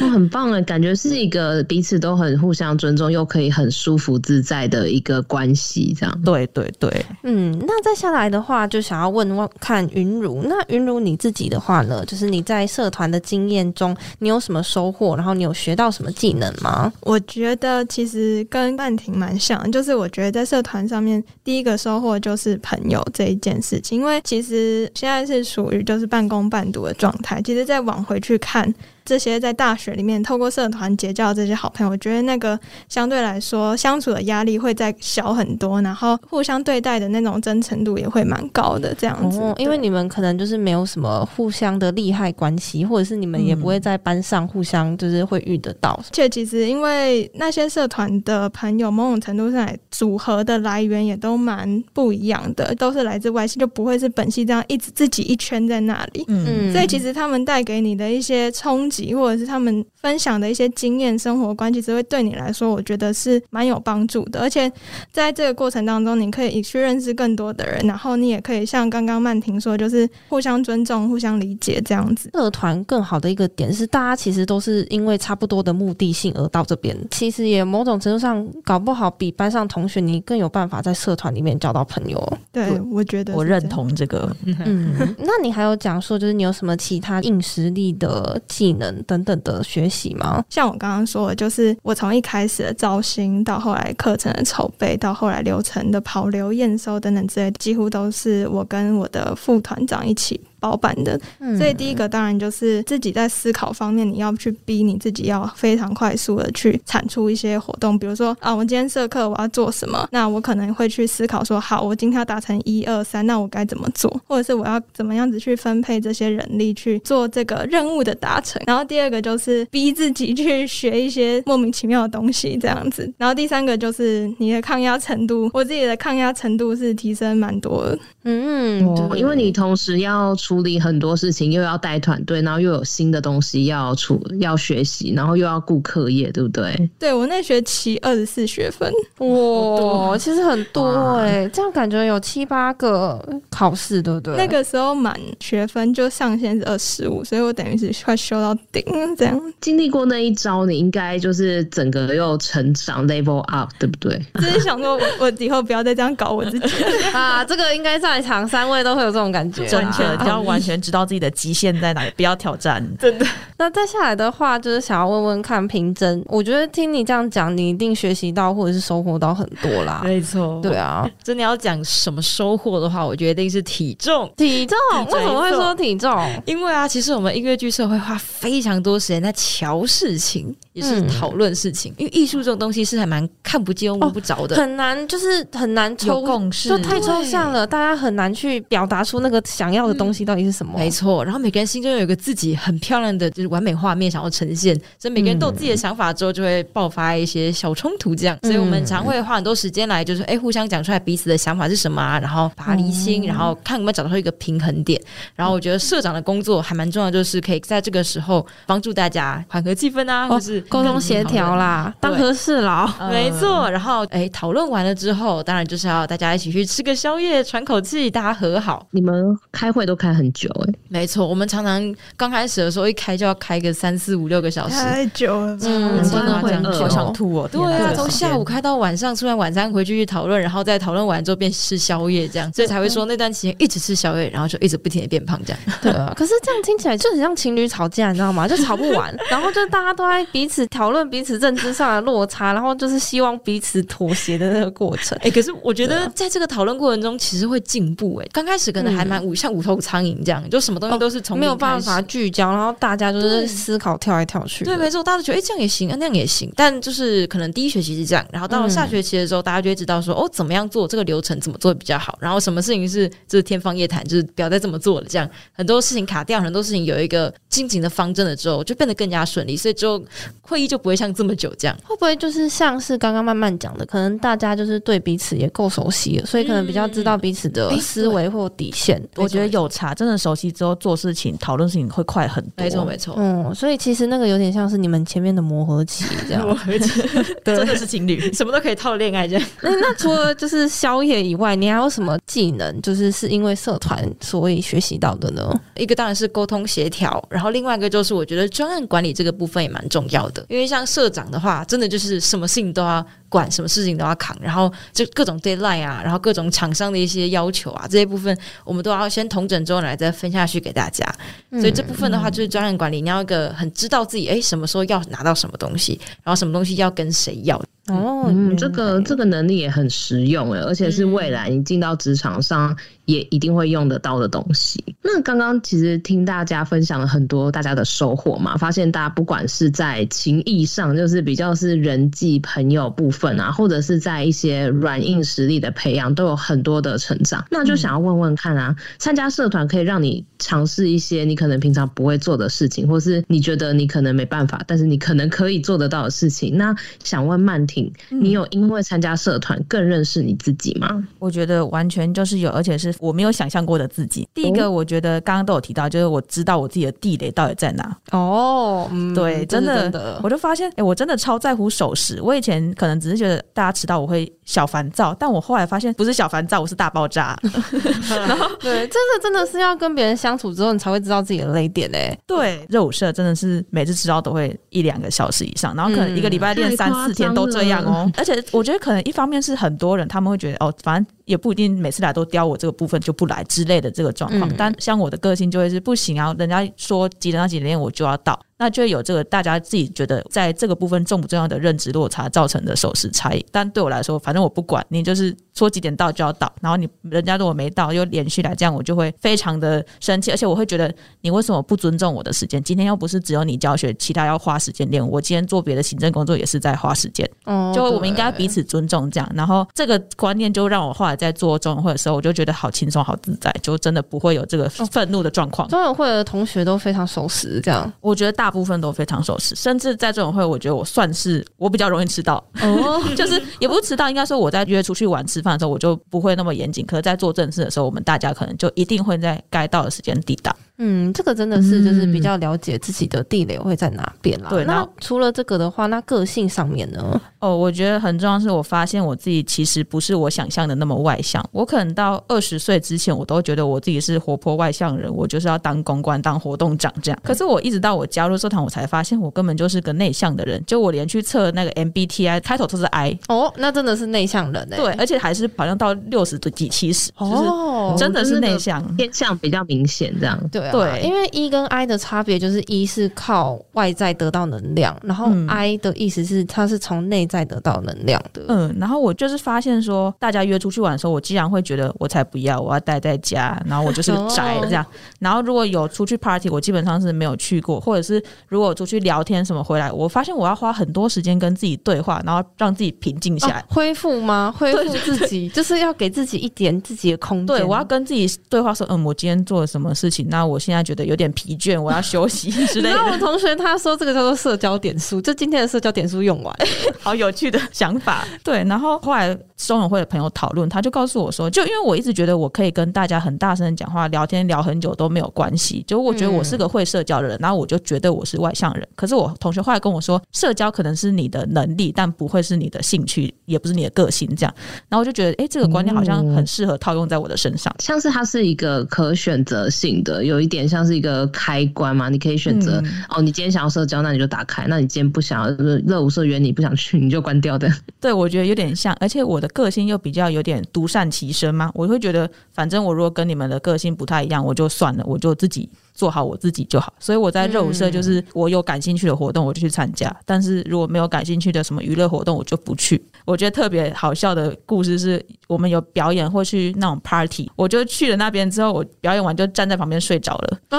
那很棒哎，感觉是一个彼此都很互相尊重，又可以很舒服自在的一个关系，这样。对对对，嗯，那再下来的话，就想要问问看云如，那云如你自己的话呢，就是你在社团的经验中，你有什么收获？然后你有学到什么技能吗？我觉得其实跟曼婷蛮像，就是我觉得在社团上面，第一个收获就是朋友这一件事情，因为其实现在是。属于就是半工半读的状态，其实再往回去看。这些在大学里面透过社团结交这些好朋友，我觉得那个相对来说相处的压力会再小很多，然后互相对待的那种真诚度也会蛮高的。这样子，哦，因为你们可能就是没有什么互相的利害关系，或者是你们也不会在班上互相就是会遇得到。且其实因为那些社团的朋友，某种程度上来组合的来源也都蛮不一样的，都是来自外系，就不会是本系这样一直自己一圈在那里。嗯，所以其实他们带给你的一些冲击。或者是他们分享的一些经验、生活关系，只会对你来说，我觉得是蛮有帮助的。而且在这个过程当中，你可以去认识更多的人，然后你也可以像刚刚曼婷说，就是互相尊重、互相理解这样子。社团更好的一个点是，大家其实都是因为差不多的目的性而到这边。其实也某种程度上，搞不好比班上同学你更有办法在社团里面交到朋友。对，我觉得我认同这个。嗯，那你还有讲说，就是你有什么其他硬实力的技能？等等的学习吗？像我刚刚说的，就是我从一开始的招新，到后来课程的筹备，到后来流程的跑流验收等等之类，几乎都是我跟我的副团长一起。包办的，所以第一个当然就是自己在思考方面，你要去逼你自己，要非常快速的去产出一些活动。比如说啊，我今天社课我要做什么？那我可能会去思考说，好，我今天要达成一二三，那我该怎么做？或者是我要怎么样子去分配这些人力去做这个任务的达成？然后第二个就是逼自己去学一些莫名其妙的东西，这样子。然后第三个就是你的抗压程度，我自己的抗压程度是提升蛮多的。嗯，哦，因为你同时要。处理很多事情，又要带团队，然后又有新的东西要处要学习，然后又要顾课业，对不对？对，我那学期二十四学分，哇，其实很多哎、欸，这样感觉有七八个考试，对不对？那个时候满学分就上限是二十五，所以我等于是快修到顶这样。经历过那一招，你应该就是整个又成长 level up，对不对？就是想说我，我以后不要再这样搞我自己 啊！这个应该在场三位都会有这种感觉，正确。完全知道自己的极限在哪里，不要挑战。真的。那再下来的话，就是想要问问看平真，我觉得听你这样讲，你一定学习到或者是收获到很多啦。没错，对啊，真的要讲什么收获的话，我觉得一定是体重。体重？为什么会说体重？因为啊，其实我们音乐剧社会花非常多时间在瞧事情，也是讨论事情。嗯、因为艺术这种东西是还蛮看不见、摸不着的，哦，很难，就是很难抽共识，就太抽象了，大家很难去表达出那个想要的东西到底是什么。没错，然后每个人心中有一个自己很漂亮的就是完美画面想要呈现，所以每个人都有自己的想法之后，就会爆发一些小冲突这样。嗯、所以我们常会花很多时间来就是哎互相讲出来彼此的想法是什么啊，然后把它厘清，然后看有没有找到一个平衡点。然后我觉得社长的工作还蛮重要，就是可以在这个时候帮助大家缓和气氛啊，哦、或是沟通协调啦，当和事佬。没错，然后哎讨论完了之后，当然就是要大家一起去吃个宵夜，喘口气，大家和好。你们开会都开很很久哎、欸。没错，我们常常刚开始的时候一开就要开个三四五六个小时，太久了，嗯，真的会好想吐哦。对啊，从下午开到晚上，吃完晚餐回去去讨论，然后再讨论完之后便吃宵夜，这样，所以才会说那段时间一直吃宵夜，然后就一直不停的变胖这样。对啊，可是这样听起来就很像情侣吵架，你知道吗？就吵不完，然后就大家都在彼此讨论彼此认知上的落差，然后就是希望彼此妥协的那个过程。哎、欸，可是我觉得在这个讨论过程中，其实会进步。哎，刚开始可能还蛮五、嗯、像无头苍蝇这样，就什么东西都是从、哦、没有办法聚焦，然后大家就是思考跳来跳去。对，没错，大家都觉得哎、欸、这样也行，啊，那样也行。但就是可能第一学期是这样，然后到了下学期的时候，嗯、大家就会知道说哦，怎么样做这个流程，怎么做比较好。然后什么事情是就是天方夜谭，就是不要再这么做了。这样很多事情卡掉，很多事情有一个进行的方针了之后，就变得更加顺利。所以之后会议就不会像这么久这样。会不会就是像是刚刚慢慢讲的，可能大家就是对彼此也够熟悉了，所以可能比较知道彼此的思维或底线。嗯、我觉得有差，真的熟悉之后做事情、讨论事情会快很多。没错，没错。嗯，所以其实那个有点像是你们前面的磨合期这样。磨合期，真的是情侣，什么都可以套恋爱这样。那那除了就是宵夜以外，你还有什么技能？就是是因为社团所以学习到的呢？一个当然是沟通协调，然后另外一个就是我觉得专案管理这个部分也蛮重要的，因为像社长的话，真的就是什么事情都要管，什么事情都要扛，然后就各种 deadline 啊，然后各种厂商的一些要求啊，这些部分我们都要先统整之后来再分下去给大家。所以这部分的话就是专案管理，你要一个很知道自己诶什么时候要拿到什么东西，然后什么东西要跟谁要。哦，嗯，这个这个能力也很实用诶，而且是未来你进到职场上也一定会用得到的东西。那刚刚其实听大家分享了很多大家的收获嘛，发现大家不管是在情谊上，就是比较是人际朋友部分啊，或者是在一些软硬实力的培养，都有很多的成长。那就想要问问看啊，参加社团可以让你尝试一些你可能平常不会做的事情，或是你觉得你可能没办法，但是你可能可以做得到的事情。那想问曼婷，你有因为参加社团更认识你自己吗？我觉得完全就是有，而且是我没有想象过的自己。第一个，我觉得刚刚都有提到，就是我知道我自己的地雷到底在哪。哦，嗯、对，真的，真的，我就发现，哎、欸，我真的超在乎守时。我以前可能只是觉得大家迟到我会小烦躁，但我后来发现不是小烦躁，我是大爆炸。然后，对，真的真的是要跟别人相处之后，你才会知道自己的雷点嘞。对，热舞社真的是每次迟到都会一两个小时以上，然后可能一个礼拜练三四天都这样哦。而且我觉得可能一方面是很多人他们会觉得哦，反正也不一定每次来都刁我这个部分就不来之类的这个状况。嗯、但像我的个性就会是不行啊，人家说几点到几点我就要到。那就有这个大家自己觉得在这个部分重不重要的认知落差造成的守时差异。但对我来说，反正我不管你，就是说几点到就要到，然后你人家如果没到又连续来这样，我就会非常的生气，而且我会觉得你为什么不尊重我的时间？今天又不是只有你教学，其他要花时间练，我今天做别的行政工作也是在花时间。哦，就我们应该彼此尊重这样。然后这个观念就让我后来在做中文会的时候，我就觉得好轻松、好自在，就真的不会有这个愤怒的状况。中文会的同学都非常守时，这样我觉得大部分都非常。守时，甚至在这种会，我觉得我算是我比较容易迟到哦，就是也不是迟到，应该说我在约出去玩吃饭的时候，我就不会那么严谨。可是，在做正事的时候，我们大家可能就一定会在该到的时间抵达。嗯，这个真的是就是比较了解自己的地雷会在哪边啦。对，那除了这个的话，那个性上面呢？哦，我觉得很重要，是我发现我自己其实不是我想象的那么外向。我可能到二十岁之前，我都觉得我自己是活泼外向人，我就是要当公关、当活动长这样。可是我一直到我加入社团，我才发现我根本就是个内向的人。就我连去测那个 MBTI 开头都是 I 哦，那真的是内向人哎。对，而且还是好像到六十几、七十，就是，真的是内向，偏向比较明显这样。对。对，因为 E 跟 I 的差别就是 E 是靠外在得到能量，然后 I 的意思是它是从内在得到能量的。嗯，然后我就是发现说，大家约出去玩的时候，我竟然会觉得我才不要，我要待在家，然后我就是宅这样。然后如果有出去 party，我基本上是没有去过，或者是如果出去聊天什么回来，我发现我要花很多时间跟自己对话，然后让自己平静下来，恢复吗？恢复自己，就是要给自己一点自己的空间。对，我要跟自己对话说，嗯，我今天做了什么事情？那我。我现在觉得有点疲倦，我要休息之类的。那我同学他说这个叫做社交点数，就今天的社交点数用完，好有趣的想法。对，然后后来中友会的朋友讨论，他就告诉我说，就因为我一直觉得我可以跟大家很大声的讲话、聊天聊很久都没有关系，就我觉得我是个会社交的人，然后我就觉得我是外向人。可是我同学后来跟我说，社交可能是你的能力，但不会是你的兴趣，也不是你的个性这样。然后我就觉得，哎，这个观念好像很适合套用在我的身上，像是它是一个可选择性的，有一点像是一个开关嘛，你可以选择、嗯、哦，你今天想要社交，那你就打开；那你今天不想要，热舞社员你不想去，你就关掉的。对，我觉得有点像，而且我的个性又比较有点独善其身嘛，我会觉得，反正我如果跟你们的个性不太一样，我就算了，我就自己。做好我自己就好，所以我在热舞社就是我有感兴趣的活动我就去参加，但是如果没有感兴趣的什么娱乐活动我就不去。我觉得特别好笑的故事是我们有表演或去那种 party，我就去了那边之后，我表演完就站在旁边睡着了啊，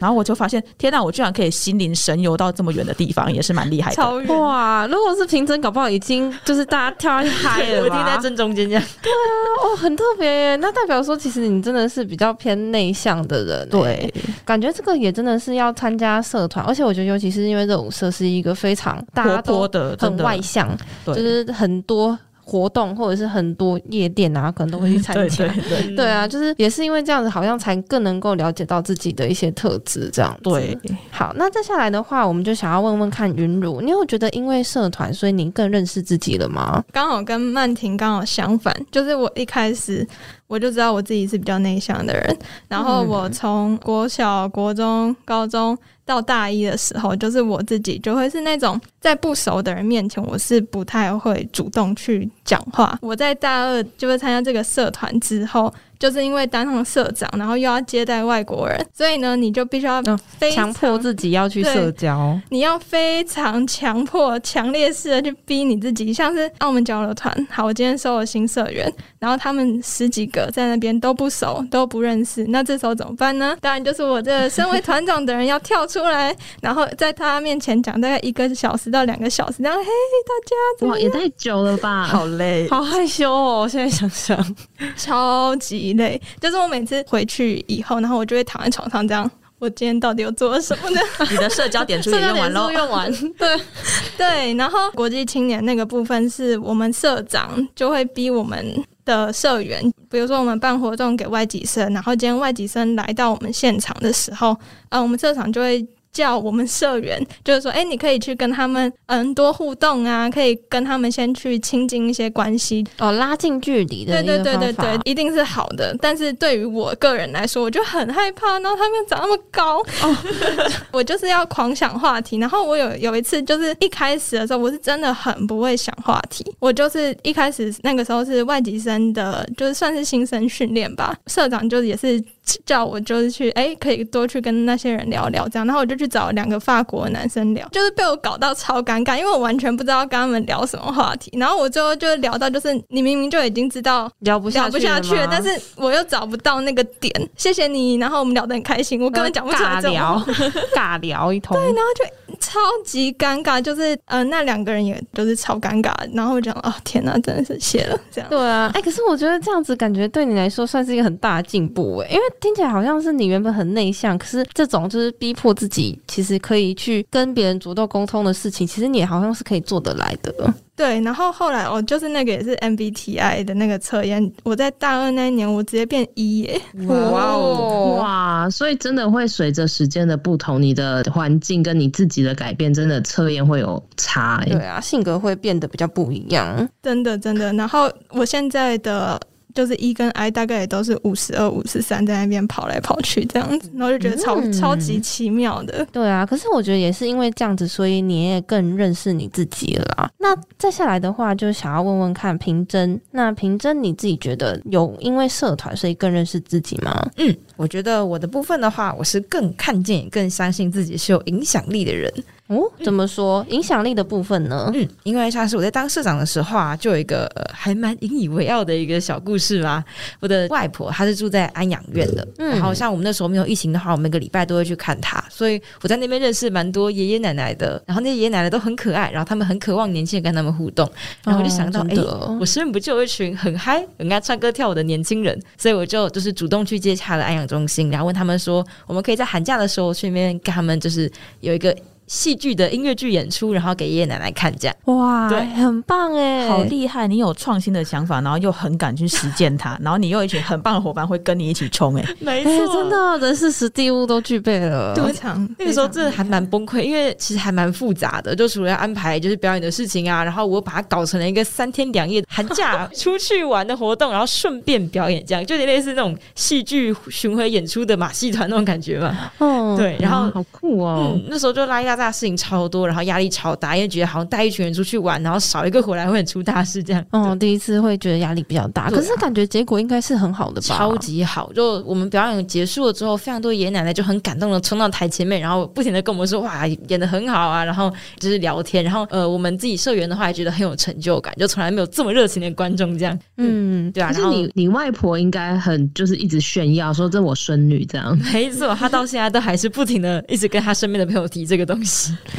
然后我就发现天哪，我居然可以心灵神游到这么远的地方，也是蛮厉害的。超哇！如果是平真，搞不好已经就是大家跳下去嗨了，我听在正中间这样。对啊，哦，很特别耶。那代表说，其实你真的是比较偏内向的人。对。感觉这个也真的是要参加社团，而且我觉得，尤其是因为热舞社是一个非常大家都很外向，就是很多活动或者是很多夜店啊，可能都会去参加。对，对，对，对啊，就是也是因为这样子，好像才更能够了解到自己的一些特质。这样对。好，那接下来的话，我们就想要问问看云茹，你有觉得因为社团，所以你更认识自己了吗？刚好跟曼婷刚好相反，就是我一开始。我就知道我自己是比较内向的人，然后我从国小、国中、高中到大一的时候，就是我自己就会是那种在不熟的人面前，我是不太会主动去讲话。我在大二就会参加这个社团之后。就是因为当上社长，然后又要接待外国人，所以呢，你就必须要强迫自己要去社交。你要非常强迫、强烈式的去逼你自己，像是澳门交流团。好，我今天收了新社员，然后他们十几个在那边都不熟，都不认识，那这时候怎么办呢？当然就是我这身为团长的人要跳出来，然后在他面前讲大概一个小时到两个小时，然后嘿，大家哇，也太久了吧，好累，好害羞哦，现在想想，超级。累，就是我每次回去以后，然后我就会躺在床上这样。我今天到底又做了什么呢？你的社交点数也 用完喽，用完。对对，然后国际青年那个部分是我们社长就会逼我们的社员，比如说我们办活动给外籍生，然后今天外籍生来到我们现场的时候，呃，我们社长就会。叫我们社员，就是说，哎、欸，你可以去跟他们嗯多互动啊，可以跟他们先去亲近一些关系哦，拉近距离的。对对对对对，一定是好的。但是对于我个人来说，我就很害怕，然后他们长那么高，哦、我就是要狂想话题。然后我有有一次，就是一开始的时候，我是真的很不会想话题。我就是一开始那个时候是外籍生的，就是算是新生训练吧，社长就也是。叫我就是去，哎、欸，可以多去跟那些人聊聊，这样，然后我就去找两个法国男生聊，就是被我搞到超尴尬，因为我完全不知道跟他们聊什么话题，然后我最后就聊到，就是你明明就已经知道聊不下去了，聊不下去了，但是我又找不到那个点。谢谢你，然后我们聊得很开心，我根本讲不出来，尬聊，尬聊一通，对，然后就超级尴尬，就是嗯、呃，那两个人也都是超尴尬，然后我讲，哦天哪，真的是谢了，这样，对啊，哎、欸，可是我觉得这样子感觉对你来说算是一个很大的进步，哎，因为。听起来好像是你原本很内向，可是这种就是逼迫自己，其实可以去跟别人主动沟通的事情，其实你也好像是可以做得来的。对，然后后来哦，就是那个也是 MBTI 的那个测验，我在大二那一年，我直接变一耶！哇哦，哇！所以真的会随着时间的不同，你的环境跟你自己的改变，真的测验会有差。对啊，性格会变得比较不一样，真的真的。然后我现在的。就是一跟 I 大概也都是五十二、五十三，在那边跑来跑去这样子，然后就觉得超、嗯、超级奇妙的。对啊，可是我觉得也是因为这样子，所以你也更认识你自己了啦。那再下来的话，就想要问问看平真，那平真你自己觉得有因为社团所以更认识自己吗？嗯，我觉得我的部分的话，我是更看见、更相信自己是有影响力的人。哦，怎么说？影响力的部分呢？嗯，因为像是我在当社长的时候啊，就有一个、呃、还蛮引以为傲的一个小故事嘛。我的外婆她是住在安养院的，嗯，然后像我们那时候没有疫情的话，我每个礼拜都会去看她，所以我在那边认识蛮多爷爷奶奶的。然后那些爷爷奶奶都很可爱，然后他们很渴望年轻人跟他们互动。然后我就想到，哎、哦欸，我身边不就有一群很嗨、很爱唱歌跳舞的年轻人？所以我就就是主动去接洽了安养中心，然后问他们说，我们可以在寒假的时候去那边跟他们就是有一个。戏剧的音乐剧演出，然后给爷爷奶奶看，这样哇，对，很棒哎，好厉害！你有创新的想法，然后又很敢去实践它，然后你又一群很棒的伙伴会跟你一起冲，哎，没错，真的人事实地物都具备了。对，那个时候真的还蛮崩溃，因为其实还蛮复杂的，就除了要安排就是表演的事情啊，然后我把它搞成了一个三天两夜寒假出去玩的活动，然后顺便表演，这样就有点类似那种戏剧巡回演出的马戏团那种感觉嘛。嗯，对，然后好酷哦，嗯，那时候就拉一大。大事情超多，然后压力超大，因为觉得好像带一群人出去玩，然后少一个回来会很出大事这样。嗯，第一次会觉得压力比较大，可是感觉结果应该是很好的吧？超级好！就我们表演结束了之后，非常多爷爷奶奶就很感动的冲到台前面，然后不停的跟我们说：“哇，演的很好啊！”然后就是聊天，然后呃，我们自己社员的话也觉得很有成就感，就从来没有这么热情的观众这样。嗯，对啊。然后你你外婆应该很就是一直炫耀说这是我孙女这样。没错，她到现在都还是不停的一直跟她身边的朋友提这个东西。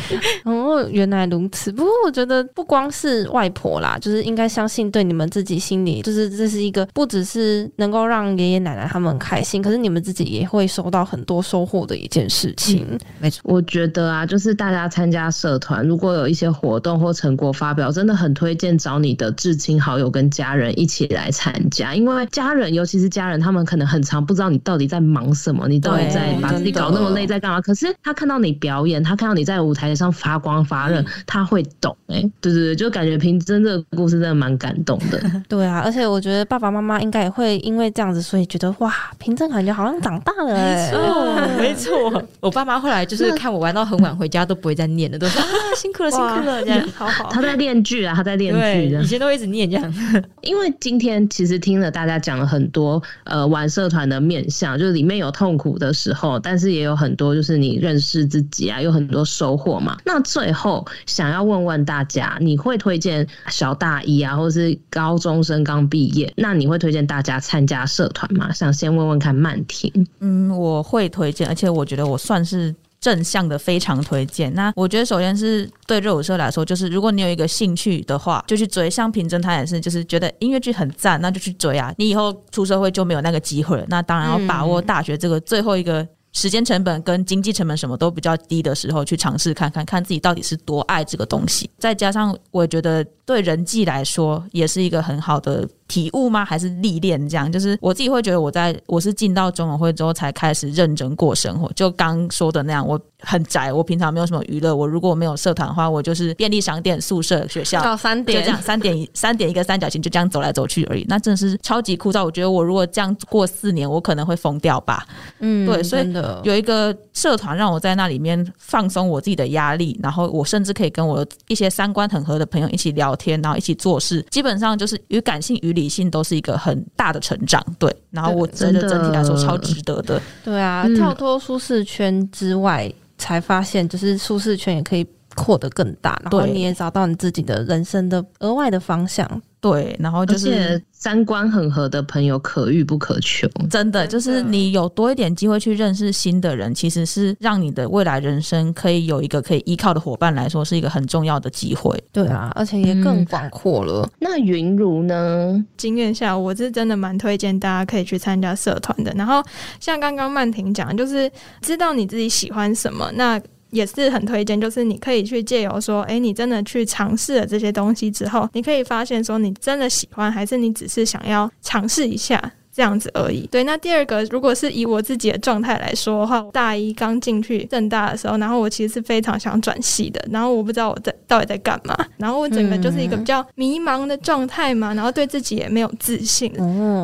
哦，原来如此。不过我觉得不光是外婆啦，就是应该相信，对你们自己心里，就是这是一个不只是能够让爷爷奶奶他们很开心，可是你们自己也会收到很多收获的一件事情。嗯，没错，我觉得啊，就是大家参加社团，如果有一些活动或成果发表，真的很推荐找你的至亲好友跟家人一起来参加，因为家人，尤其是家人，他们可能很常不知道你到底在忙什么，你到底在把自己搞那么累在干嘛？可是他看到你表演，他看到你在舞台上发光发热，他会懂哎、欸，对对对，就感觉平真这个故事真的蛮感动的。对啊，而且我觉得爸爸妈妈应该也会因为这样子，所以觉得哇，平真感觉好像长大了哎、欸。没错，我爸妈后来就是看我玩到很晚回家都不会再念了，都说啊辛苦了辛苦了这样，好好。他在练剧啊，他在练剧，以前都一直念这样。因为今天其实听了大家讲了很多呃玩社团的面向，就是里面有痛苦的时候，但是也有很多就是你认识自己啊，有很多收获嘛。那最后想要问问大家，你会推荐小大一啊，或是高中生刚毕业，那你会推荐大家参加社团吗？想先问问看曼婷。嗯，我会推荐，而且我觉得我算是正向的，非常推荐。那我觉得首先是对热舞社来说，就是如果你有一个兴趣的话，就去追。像平真他也是，就是觉得音乐剧很赞，那就去追啊。你以后出社会就没有那个机会了。那当然要把握大学这个最后一个。时间成本跟经济成本什么都比较低的时候，去尝试看看，看自己到底是多爱这个东西。再加上，我觉得对人际来说也是一个很好的体悟吗？还是历练？这样就是我自己会觉得，我在我是进到中永会之后才开始认真过生活。就刚说的那样，我很宅，我平常没有什么娱乐。我如果没有社团的话，我就是便利商店、宿舍、学校，到三点就这样，三点三点一个三角形，就这样走来走去而已。那真的是超级枯燥。我觉得我如果这样过四年，我可能会疯掉吧。嗯，对，所以有一个社团让我在那里面放松我自己的压力，然后我甚至可以跟我一些三观很合的朋友一起聊天，然后一起做事。基本上就是与感性与理性都是一个很大的成长。对，然后我觉得整体来说超值得的。对啊，跳脱舒适圈之外，嗯、才发现就是舒适圈也可以扩得更大，然后你也找到你自己的人生的额外的方向。对，然后就是三观很合的朋友可遇不可求，真的就是你有多一点机会去认识新的人，其实是让你的未来人生可以有一个可以依靠的伙伴来说，是一个很重要的机会。对啊，而且也更广阔了。嗯、那云如呢？经验下，我是真的蛮推荐大家可以去参加社团的。然后像刚刚曼婷讲，就是知道你自己喜欢什么，那。也是很推荐，就是你可以去借由说，哎、欸，你真的去尝试了这些东西之后，你可以发现说，你真的喜欢，还是你只是想要尝试一下这样子而已。对，那第二个，如果是以我自己的状态来说的话，大一刚进去正大的时候，然后我其实是非常想转系的，然后我不知道我在到底在干嘛，然后我整个就是一个比较迷茫的状态嘛，然后对自己也没有自信。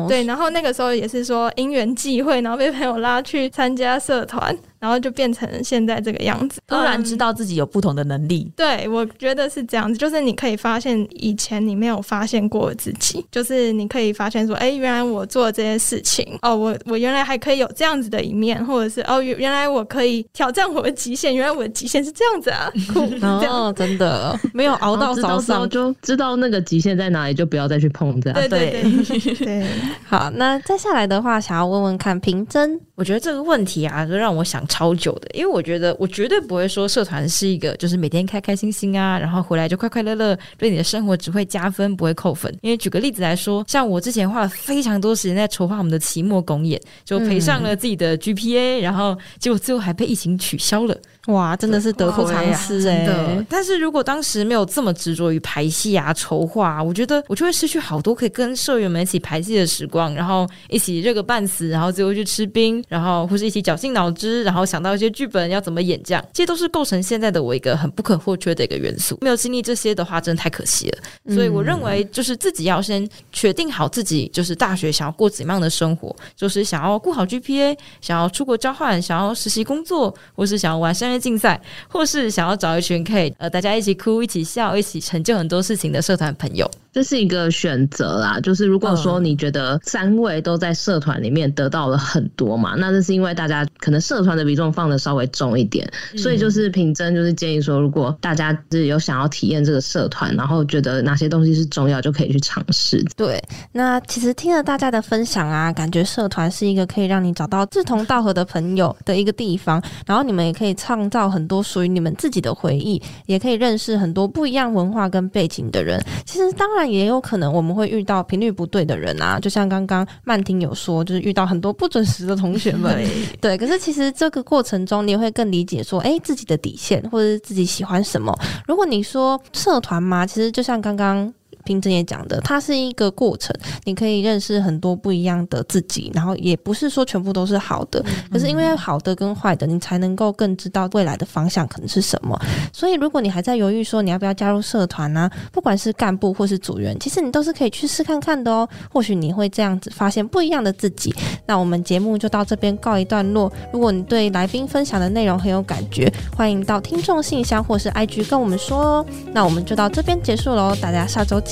对，然后那个时候也是说因缘际会，然后被朋友拉去参加社团。然后就变成现在这个样子。突然知道自己有不同的能力，嗯、对，我觉得是这样子，就是你可以发现以前你没有发现过自己，就是你可以发现说，哎，原来我做这些事情，哦，我我原来还可以有这样子的一面，或者是哦，原来我可以挑战我的极限，原来我的极限是这样子啊，酷，哦，真的。没有熬到早上就知道那个极限在哪里，就不要再去碰这样。对对对对，好，那接下来的话，想要问问看平真，我觉得这个问题啊，就让我想超久的，因为我觉得我绝对不会说社团是一个就是每天开开心心啊，然后回来就快快乐乐，对你的生活只会加分不会扣分。因为举个例子来说，像我之前花了非常多时间在筹划我们的期末公演，就赔上了自己的 GPA，、嗯、然后结果最后还被疫情取消了。哇，真的是得不偿失哎！的，但是如果当时没有这么执着于排戏啊、筹划啊，我觉得我就会失去好多可以跟社员们一起排戏的时光，然后一起热个半死，然后最后去吃冰，然后或是一起绞尽脑汁，然后想到一些剧本要怎么演，这样这些都是构成现在的我一个很不可或缺的一个元素。没有经历这些的话，真的太可惜了。所以我认为，就是自己要先确定好自己，就是大学想要过怎样的生活，就是想要顾好 GPA，想要出国交换，想要实习工作，或是想要玩商竞赛，或是想要找一群可以呃大家一起哭、一起笑、一起成就很多事情的社团朋友。这是一个选择啦，就是如果说你觉得三位都在社团里面得到了很多嘛，那这是因为大家可能社团的比重放的稍微重一点，所以就是平真就是建议说，如果大家是有想要体验这个社团，然后觉得哪些东西是重要，就可以去尝试。对，那其实听了大家的分享啊，感觉社团是一个可以让你找到志同道合的朋友的一个地方，然后你们也可以创造很多属于你们自己的回忆，也可以认识很多不一样文化跟背景的人。其实当然。也有可能我们会遇到频率不对的人啊，就像刚刚曼婷有说，就是遇到很多不准时的同学们。对，可是其实这个过程中，你也会更理解说，哎，自己的底线或者是自己喜欢什么。如果你说社团嘛，其实就像刚刚。平真也讲的，它是一个过程，你可以认识很多不一样的自己，然后也不是说全部都是好的，可是因为好的跟坏的，你才能够更知道未来的方向可能是什么。所以，如果你还在犹豫说你要不要加入社团呢？不管是干部或是组员，其实你都是可以去试看看的哦。或许你会这样子发现不一样的自己。那我们节目就到这边告一段落。如果你对来宾分享的内容很有感觉，欢迎到听众信箱或是 IG 跟我们说哦。那我们就到这边结束喽，大家下周